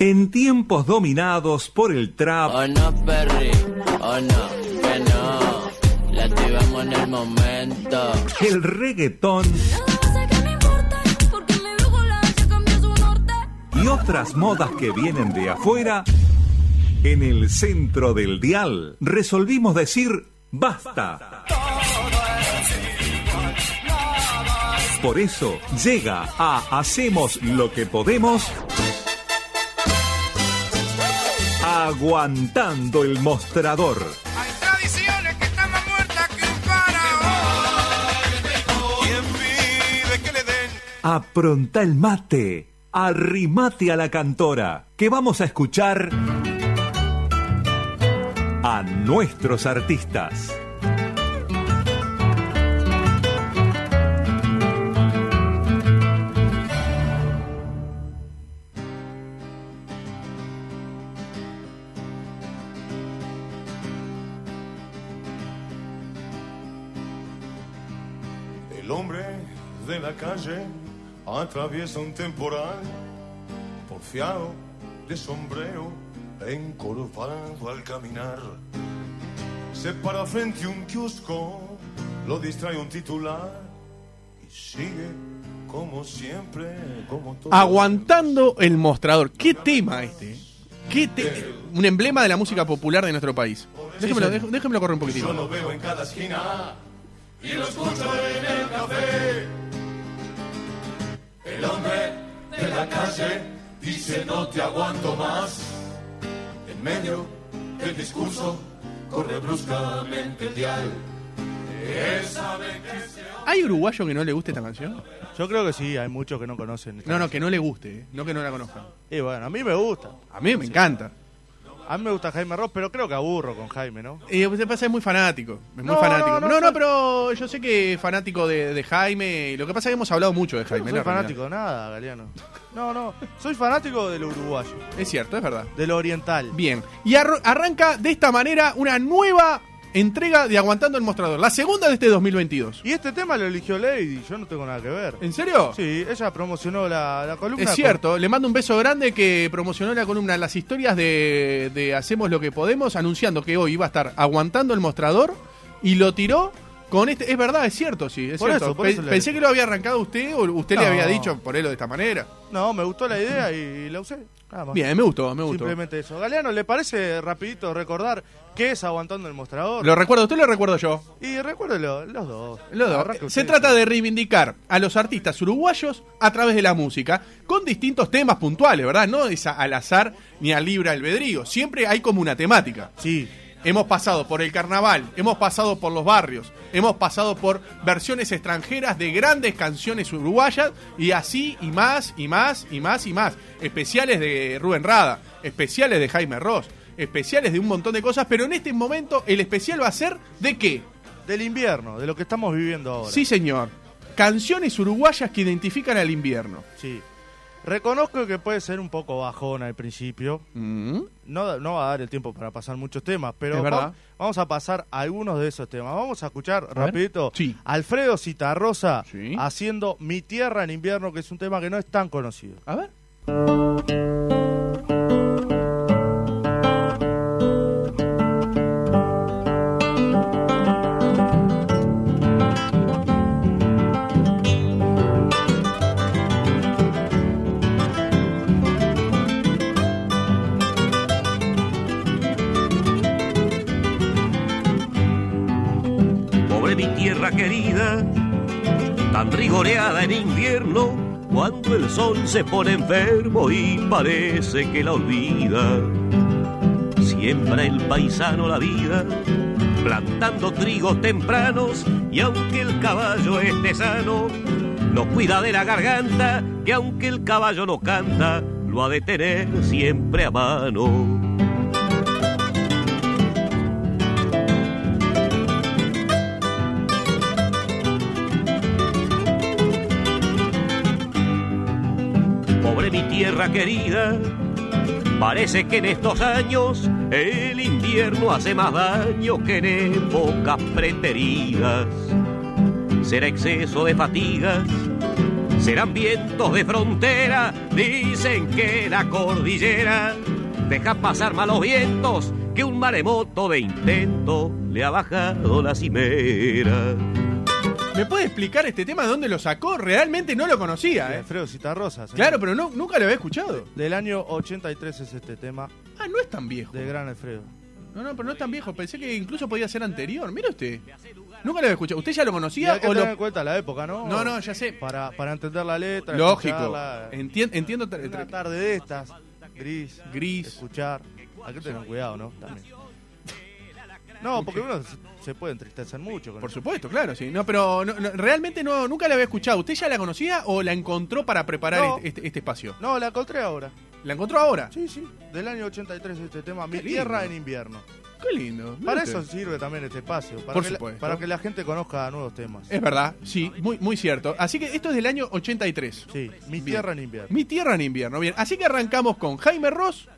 En tiempos dominados por el trap. Oh no, Perry, oh no, que no. La activamos en el momento. El reggaetón. Y otras modas que vienen de afuera. En el centro del dial resolvimos decir basta. Por eso llega a Hacemos lo que podemos. Aguantando el mostrador. Hay tradiciones que están más muertas que un faraón. ¿Quién pide que le den? Apronta el mate. Arrimate a la cantora. Que vamos a escuchar a nuestros artistas. El hombre de la calle atraviesa un temporal, porfiado de sombrero, encorvado al caminar. Se para frente a un kiosco, lo distrae un titular y sigue como siempre, como todo. Aguantando el mostrador. ¿Qué tema este? ¿Qué te- Un emblema de la música popular de nuestro país. Déjemelo, déjemelo correr un Yo poquitito. lo veo en cada esquina y lo escucho en el café. El hombre de la calle dice no te aguanto más. En medio del discurso corre bruscamente el dial. ¿Hay uruguayo que no le guste esta canción? Yo creo que sí, hay muchos que no conocen. esta No, no, canción. que no le guste, eh. no que no la conozcan. Y bueno, a mí me gusta. A mí me encanta. A mí me gusta Jaime Ross, pero creo que aburro con Jaime, ¿no? Y usted pasa es muy fanático. Es muy No, fanático. no, No, no, no, soy- pero yo sé que es fanático de, de Jaime. Lo que pasa es que hemos hablado mucho de Yo Jaime. no soy realidad. fanático de nada, Galeano. No, no. Soy fanático del uruguayo, Es cierto, es verdad. de lo oriental. Bien. Y arranca de esta manera una nueva entrega de Aguantando el Mostrador. La segunda de este 2022. Y este tema lo eligió Lady, yo no tengo nada que ver. ¿En serio? Sí, ella promocionó la, la columna. Es cierto, le mando un beso grande que promocionó la columna Las historias de, de Hacemos lo que podemos, anunciando que hoy iba a estar aguantando el mostrador y lo tiró con este. Es verdad, es cierto, sí, es Por cierto. eso, por Pe- eso le- Pensé que lo había arrancado usted o usted le había dicho ponerlo de esta manera. No, me gustó la idea y la usé. Nada más. Bien, me gustó, me gustó. Simplemente eso. Galeano, ¿le parece rapidito recordar qué es aguantando el mostrador? Lo recuerdo, usted lo recuerdo yo. Y recuérdelo, los dos. Los dos. Arranque Se usted. trata de reivindicar a los artistas uruguayos a través de la música, con distintos temas puntuales, ¿verdad? No es al azar ni al libre albedrío. Siempre hay como una temática. Sí. Hemos pasado por el carnaval, hemos pasado por los barrios, hemos pasado por versiones extranjeras de grandes canciones uruguayas y así y más y más y más y más. Especiales de Rubén Rada, especiales de Jaime Ross, especiales de un montón de cosas, pero en este momento el especial va a ser de qué? Del invierno, de lo que estamos viviendo ahora. Sí, señor. Canciones uruguayas que identifican al invierno. Sí. Reconozco que puede ser un poco bajón al principio. Mm. No, no va a dar el tiempo para pasar muchos temas, pero vamos a pasar algunos de esos temas. Vamos a escuchar ver. rapidito Sí. Alfredo Citarrosa Sí. haciendo Mi Tierra en Invierno, que es un tema que no es tan conocido. A ver. Se pone enfermo y parece que la olvida. Siembra el paisano la vida, plantando trigos tempranos, y aunque el caballo esté sano, no cuida de la garganta, que aunque el caballo no canta, lo ha de tener siempre a mano. Tierra querida, parece que en estos años el invierno hace más daño que en épocas preteridas. Será exceso de fatigas, serán vientos de frontera. Dicen que la cordillera deja pasar malos vientos, que un maremoto de intento le ha bajado la cimera. ¿Me puede explicar este tema de dónde lo sacó? Realmente no lo conocía, ¿eh? Alfredo Citarrosa. señor. Claro, pero no, nunca lo había escuchado. Del año 83 es este tema Ah, no es tan viejo. de Gran Alfredo. No, no, pero no es tan viejo. Pensé que incluso podía ser anterior. Mira usted. Nunca lo había escuchado. ¿Usted ya lo conocía hay que o tener lo.? en cuenta la época, ¿no? No, no, ya sé. Para, para entender la letra. Lógico. Entien- entiendo. Una tarde de estas, gris, Gris. escuchar. Hay que tener cuidado, ¿no? También. No, porque uno se- puede entristecer mucho con Por eso. supuesto, claro, sí. No, pero no- no, realmente no, nunca la había escuchado. ¿Usted ya la conocía o la encontró para preparar No. este, este- este espacio? No, la encontré ahora. ¿La encontró ahora? Sí, sí. Del año 83 este tema, Mi lindo. Tierra en Invierno. Qué lindo. Para eso sirve también este espacio. Para, Por que, la, supuesto. para que la gente conozca nuevos temas. Es verdad, sí, muy, muy cierto. Así que esto es del año 83. Sí, Mi Bien. Tierra en Invierno. Mi tierra en invierno. Bien, así que arrancamos con Jaime Ross,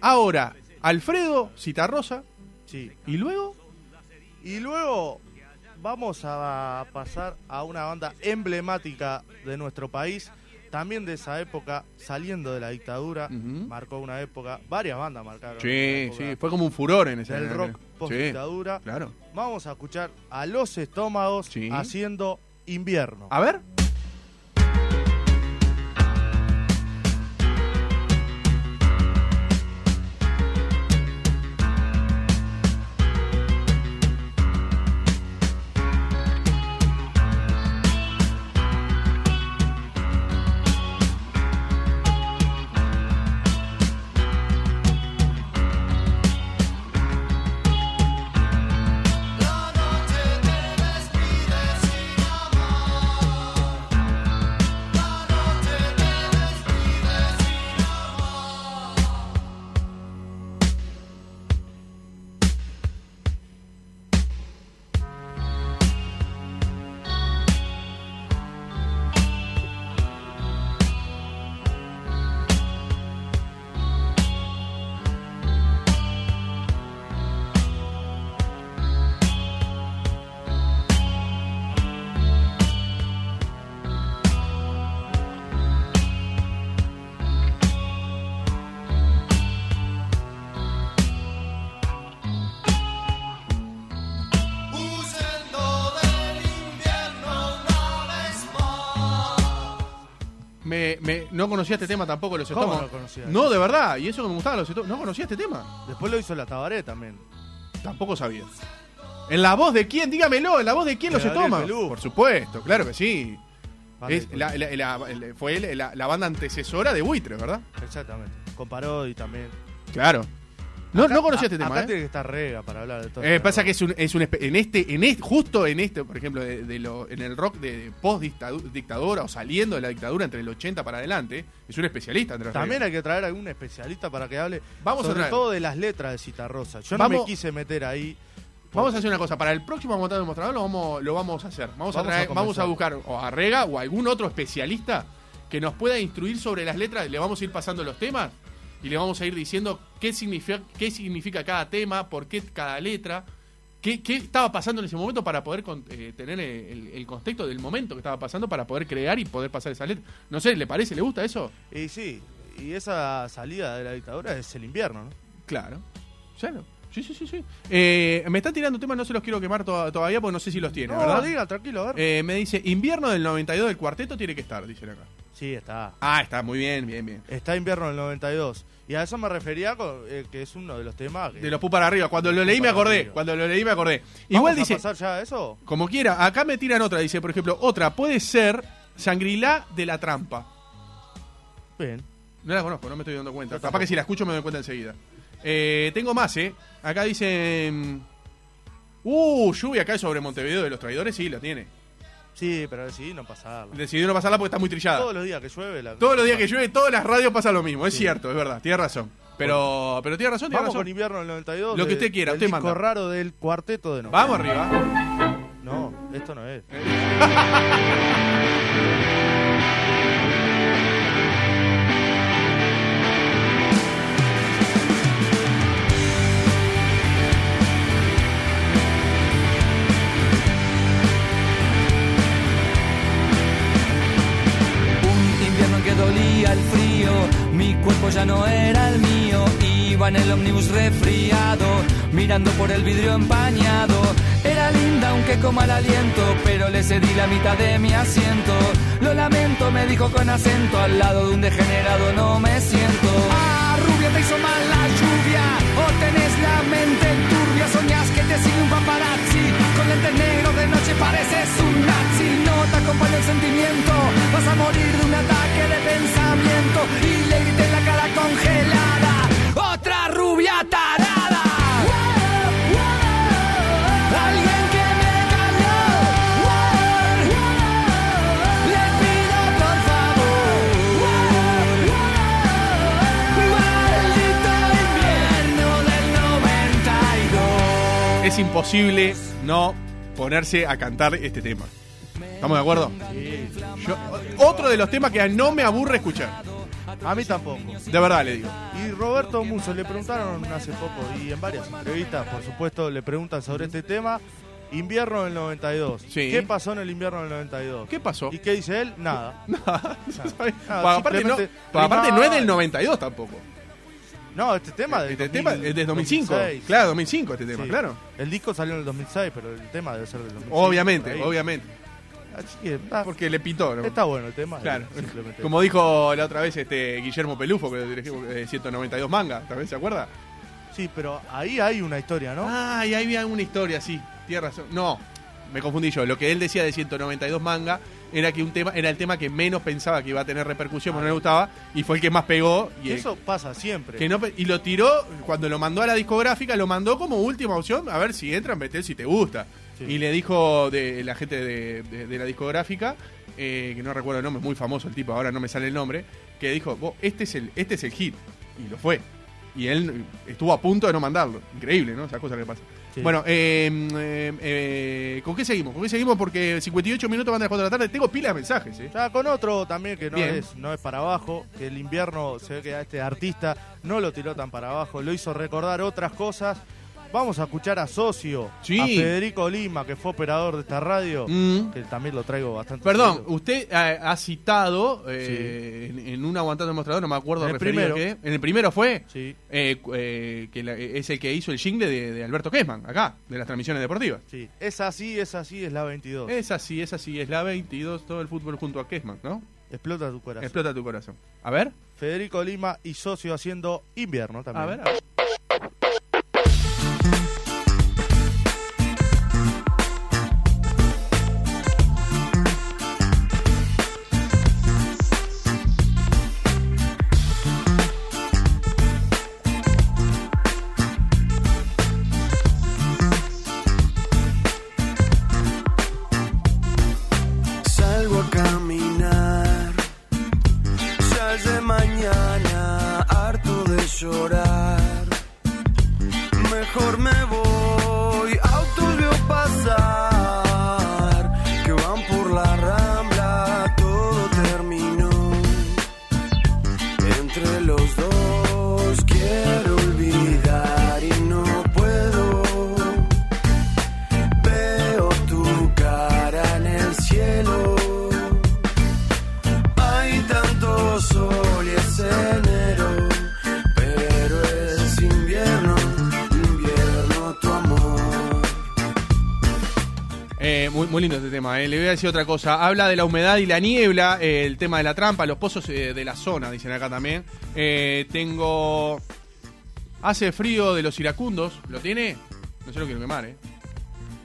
ahora Alfredo Citarrosa Sí. y luego Y luego vamos a pasar a una banda emblemática de nuestro país, también de esa época, saliendo de la dictadura, marcó una época, varias bandas marcaron. Sí, sí, fue como un furor en ese en- rock Sí, post dictadura. claro. Vamos a escuchar a Los Estómagos Sí. haciendo invierno. A ver. Me, no conocía este tema tampoco, los ¿Cómo no conocía? No, de verdad, y eso que me gustaban los estómagos. No conocía este tema. Después lo hizo la Tabaré también. Tampoco sabía. ¿En la voz de quién? Dígamelo, ¿en la voz de quién De los Gabriel? Pelú. Por supuesto, claro que sí. Vale, Es la- la- la- la- fue la, la banda antecesora de Buitre, ¿verdad? Exactamente. Con Parodi también. Claro. No, Acá- no conocía este tema, Acá ¿eh? tiene que estar rega para hablar de todo. Eh, pasa que es un, es un en este, en este, justo en este, por ejemplo, de, de lo, en el rock de post dictadura o saliendo de la dictadura entre el 80 para adelante, es un especialista Andrés También hay que traer a algún especialista para que hable Vamos sobre todo de las letras de Citarrosa. Yo no me quise meter ahí. Vamos a hacer una cosa, para el próximo montado del mostrador lo vamos, lo vamos a hacer. Vamos, a, Vamos a traer- vamos a buscar o a Rega o a algún otro especialista que nos pueda instruir sobre las letras, le vamos a ir pasando los temas y le vamos a ir diciendo qué significa, qué significa cada tema, por qué cada letra, qué, qué estaba pasando en ese momento para poder con- eh, tener el, el contexto del momento que estaba pasando para poder crear y poder pasar esa letra. No sé, ¿le parece? ¿Le gusta eso? Y sí, y esa salida de la dictadura es el invierno, ¿no? Claro. Claro. Sí, sí, sí, sí. Eh, me están tirando temas, no se los quiero quemar to- todavía porque no sé si los tiene, No, ¿verdad? diga, tranquilo, a ver. Eh, me dice, invierno del 92 del cuarteto tiene que estar, dicen acá. sí, está. Ah, está muy bien, bien, bien. Está invierno del 92. Y a eso me refería, con, eh, que es uno de los temas que... De los pu para arriba. Cuando lo leí me acordé. arriba. Cuando lo leí me acordé. ¿Vamos Igual a dice, pasar ya eso? como quiera, acá me tiran otra. Dice, por ejemplo, otra puede ser Shangri-La de la Trampa. Bien. No la conozco, no me estoy dando cuenta. Yo Capaz tampoco. que si la escucho me doy cuenta enseguida. Eh, tengo más, ¿eh? Acá dicen... Uh, lluvia cae sobre Montevideo de los traidores. Sí, la tiene. Sí, pero decidí no pasarla. Decidió no pasarla porque está muy trillada. Todos los días que llueve... La... Todos los días que llueve, todas las radios pasa lo mismo. Es Sí. cierto, es verdad. Tiene razón. Pero, pero tiene razón, tiene Vamos razón. con invierno del 92. Lo que usted quiera, usted manda. raro del cuarteto de no. Vamos arriba. No, esto no es. mirando por el vidrio empañado. Era linda aunque con mal aliento, pero le cedí la mitad de mi asiento. Lo lamento, me dijo con acento, al lado de un degenerado no me siento. Es imposible no ponerse a cantar este tema. ¿Estamos de acuerdo? Yo- otro de los temas que no me aburre escuchar. A mí tampoco. De verdad le digo. Y Roberto Muso le preguntaron hace poco y en varias entrevistas, por supuesto, le preguntan sobre este tema. Invierno del 92. Sí. ¿Qué pasó en el invierno del 92? ¿Qué pasó? ¿Y qué dice él? Nada. Nada. Nada, Bueno, aparte, no, aparte no es del primaria. 92 tampoco. No, este tema de Este tema es de 2005. Claro, 2005 este tema, claro. El disco salió en el 2006, pero el tema debe ser del 2005. Obviamente, ahí. obviamente. Así que, ah, Porque le pitó, ¿no? está bueno el tema. Claro. Simplemente. Como dijo la otra vez este Guillermo Pelufo, que dirigió eh, 192 manga, ¿también se acuerda? Sí, pero ahí hay una historia, ¿no? Ah, y ahí había una historia, sí, tienes razón. No, me confundí yo. Lo que él decía de 192 manga era que un tema era el tema que menos pensaba que iba a tener repercusión, porque no le gustaba, y fue el que más pegó. Y eso pasa siempre. que no pe- y lo tiró, cuando lo mandó a la discográfica, lo mandó como última opción, a ver si entran, meter si te gusta. Sí. Y le dijo de la gente de, de- de la discográfica, eh, que no recuerdo el nombre, es muy famoso el tipo, ahora no me sale el nombre, que dijo, "Vos, este es el, este es el hit. Y lo fue. Y él estuvo a punto de no mandarlo. Increíble, ¿no? Esa cosa que pasa. Sí. Bueno, eh, eh, eh, ¿con qué seguimos? ¿Con qué seguimos? Porque 58 minutos van a las 4 de la tarde. Tengo pila de mensajes, ¿eh? Ya con otro también que no Bien. es, no es para abajo, que el invierno se ve que a este artista no lo tiró tan para abajo, lo hizo recordar otras cosas. Vamos a escuchar a Socio, Sí. a Federico Lima, que fue operador de esta radio, Mm. que también lo traigo bastante. Perdón, usted eh, ha citado eh, en, en un aguantando el mostrador, no me acuerdo En el primero. ¿En el primero fue? Sí, Eh, eh, que la- es el que hizo el jingle de, de Alberto Kessman, acá, de las transmisiones deportivas. sí. Es así, es así, es la 22. Es así, es así, es la 22, todo el fútbol junto a Kessman, ¿no? Explota tu corazón. Explota tu corazón. A ver, Federico Lima y Socio haciendo invierno también. a ver, a ver. Entre los dos muy, lindo este tema. eh. Le voy a decir otra cosa. Habla de la humedad y la niebla, eh, el tema de la trampa, los pozos eh, de la zona, dicen acá también. Eh, tengo. Hace frío de los iracundos. ¿Lo tiene? No se lo quiero quemar, ¿eh?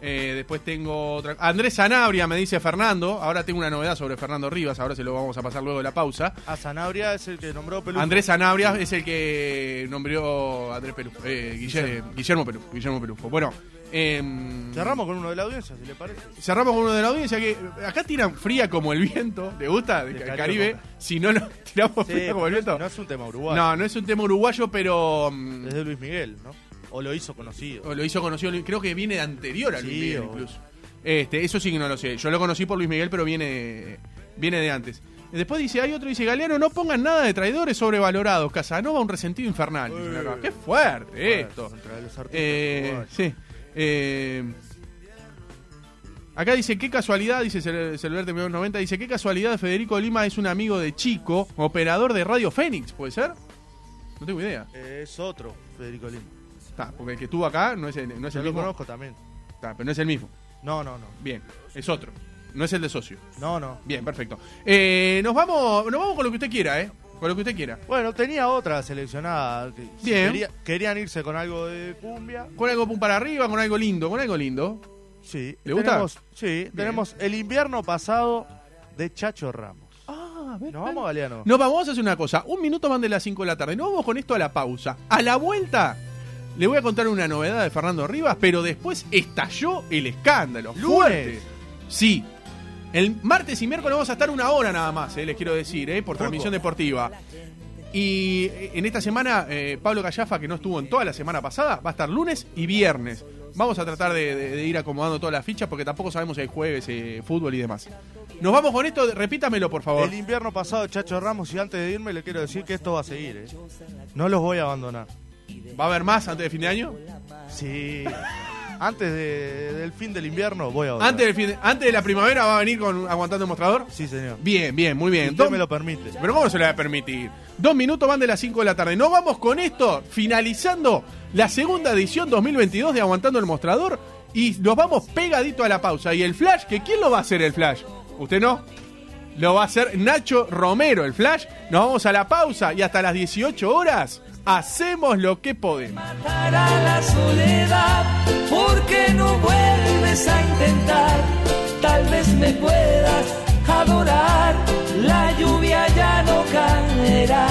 Eh, después tengo otra. Andrés Sanabria, me dice Fernando. Ahora tengo una novedad sobre Fernando Rivas. Ahora se lo vamos a pasar luego de la pausa. A Sanabria es el que nombró Pelufo. Andrés Sanabria es el que nombró Andrés Pelufo. Eh, Guillermo, Guillermo Pelufo. Guillermo Pelufo. Bueno. em, Cerramos con uno de la audiencia, si le parece. Cerramos con uno de la audiencia que acá tiran fría como el viento. ¿Le gusta? De De Ca- Caribe. Caribe. Si no lo tiramos Sí, fría como el viento. no es un tema uruguayo. No, no es un tema uruguayo, pero mm, Es de Luis Miguel, ¿no? O lo hizo conocido. lo hizo conocido. Creo que viene de anterior a Luis Sí, Miguel o- incluso. Este, eso sí que no lo sé. Yo lo conocí por Luis Miguel, pero viene, viene de antes. Después dice, hay otro, dice, Galeano, no pongan nada de traidores sobrevalorados. Casanova, un resentido infernal. Qué fuerte esto. Artistas Eh, sí. Eh, acá dice, qué casualidad, dice Cel- Celverte 90, dice, qué casualidad Federico Lima es un amigo de Chico, operador de Radio Fénix, ¿puede ser? No tengo idea. Eh, es otro Federico Lima. Está, porque el que estuvo acá no es el, no es Yo el lo mismo. conozco también. Está, pero no es el mismo. No, no, no. Bien, es otro. No es el de socio. No, no. Bien, perfecto. Eh, nos vamos nos vamos con lo que usted quiera, ¿eh? Con lo que usted quiera. Bueno, tenía otra seleccionada. que si Bien. quería- querían irse con algo de cumbia. Con algo pum para arriba, con algo lindo, con algo lindo. Sí. ¿Le gusta? Tenemos, sí, tenemos el invierno pasado de Chacho Ramos. Ah. ¿Nos vamos, Galeano? Nos vamos a hacer una cosa. Un minuto van de las 5 de la tarde. Nos vamos con esto a la pausa. A la vuelta, le voy a contar una novedad de Fernando Rivas, pero después estalló el escándalo. Lunes. Fuerte. Sí. El martes y miércoles vamos a estar una hora nada más, eh, les quiero decir, eh, por transmisión deportiva. Y eh, en esta semana, eh, Pablo Callafa, que no estuvo en toda la semana pasada, va a estar lunes y viernes. Vamos a tratar de, de- de ir acomodando todas las fichas porque tampoco sabemos si hay jueves, eh, fútbol y demás. Nos vamos con esto, repítamelo por favor. El invierno pasado Chacho Ramos y antes de irme le quiero decir que esto va a seguir. ¿eh? No los voy a abandonar. ¿Va a haber más antes de fin de año? Sí. Antes de- del fin del invierno voy a abandonar. Antes, del fin de, antes de la primavera va a venir con aguantando el mostrador. Sí, señor. Bien, bien, muy bien. Usted Dos- me lo permite. Pero ¿cómo se le va a permitir? Dos minutos van de las 5 de la tarde. Nos vamos con esto, finalizando la segunda edición 2022 de Aguantando el Mostrador. Y nos vamos pegadito a la pausa. Y el flash, que ¿quién lo va a hacer el flash? ¿Usted no? Lo va a hacer Nacho Romero, el flash. Nos vamos a la pausa y hasta las 18 horas hacemos lo que podemos. Para la soledad, porque no vuelves a intentar, tal vez me puedas adorar, la lluvia ya no caerá,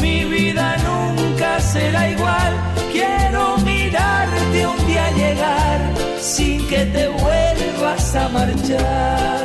mi vida nunca será igual, quiero mirarte un día llegar, sin que te vuelvas a marchar.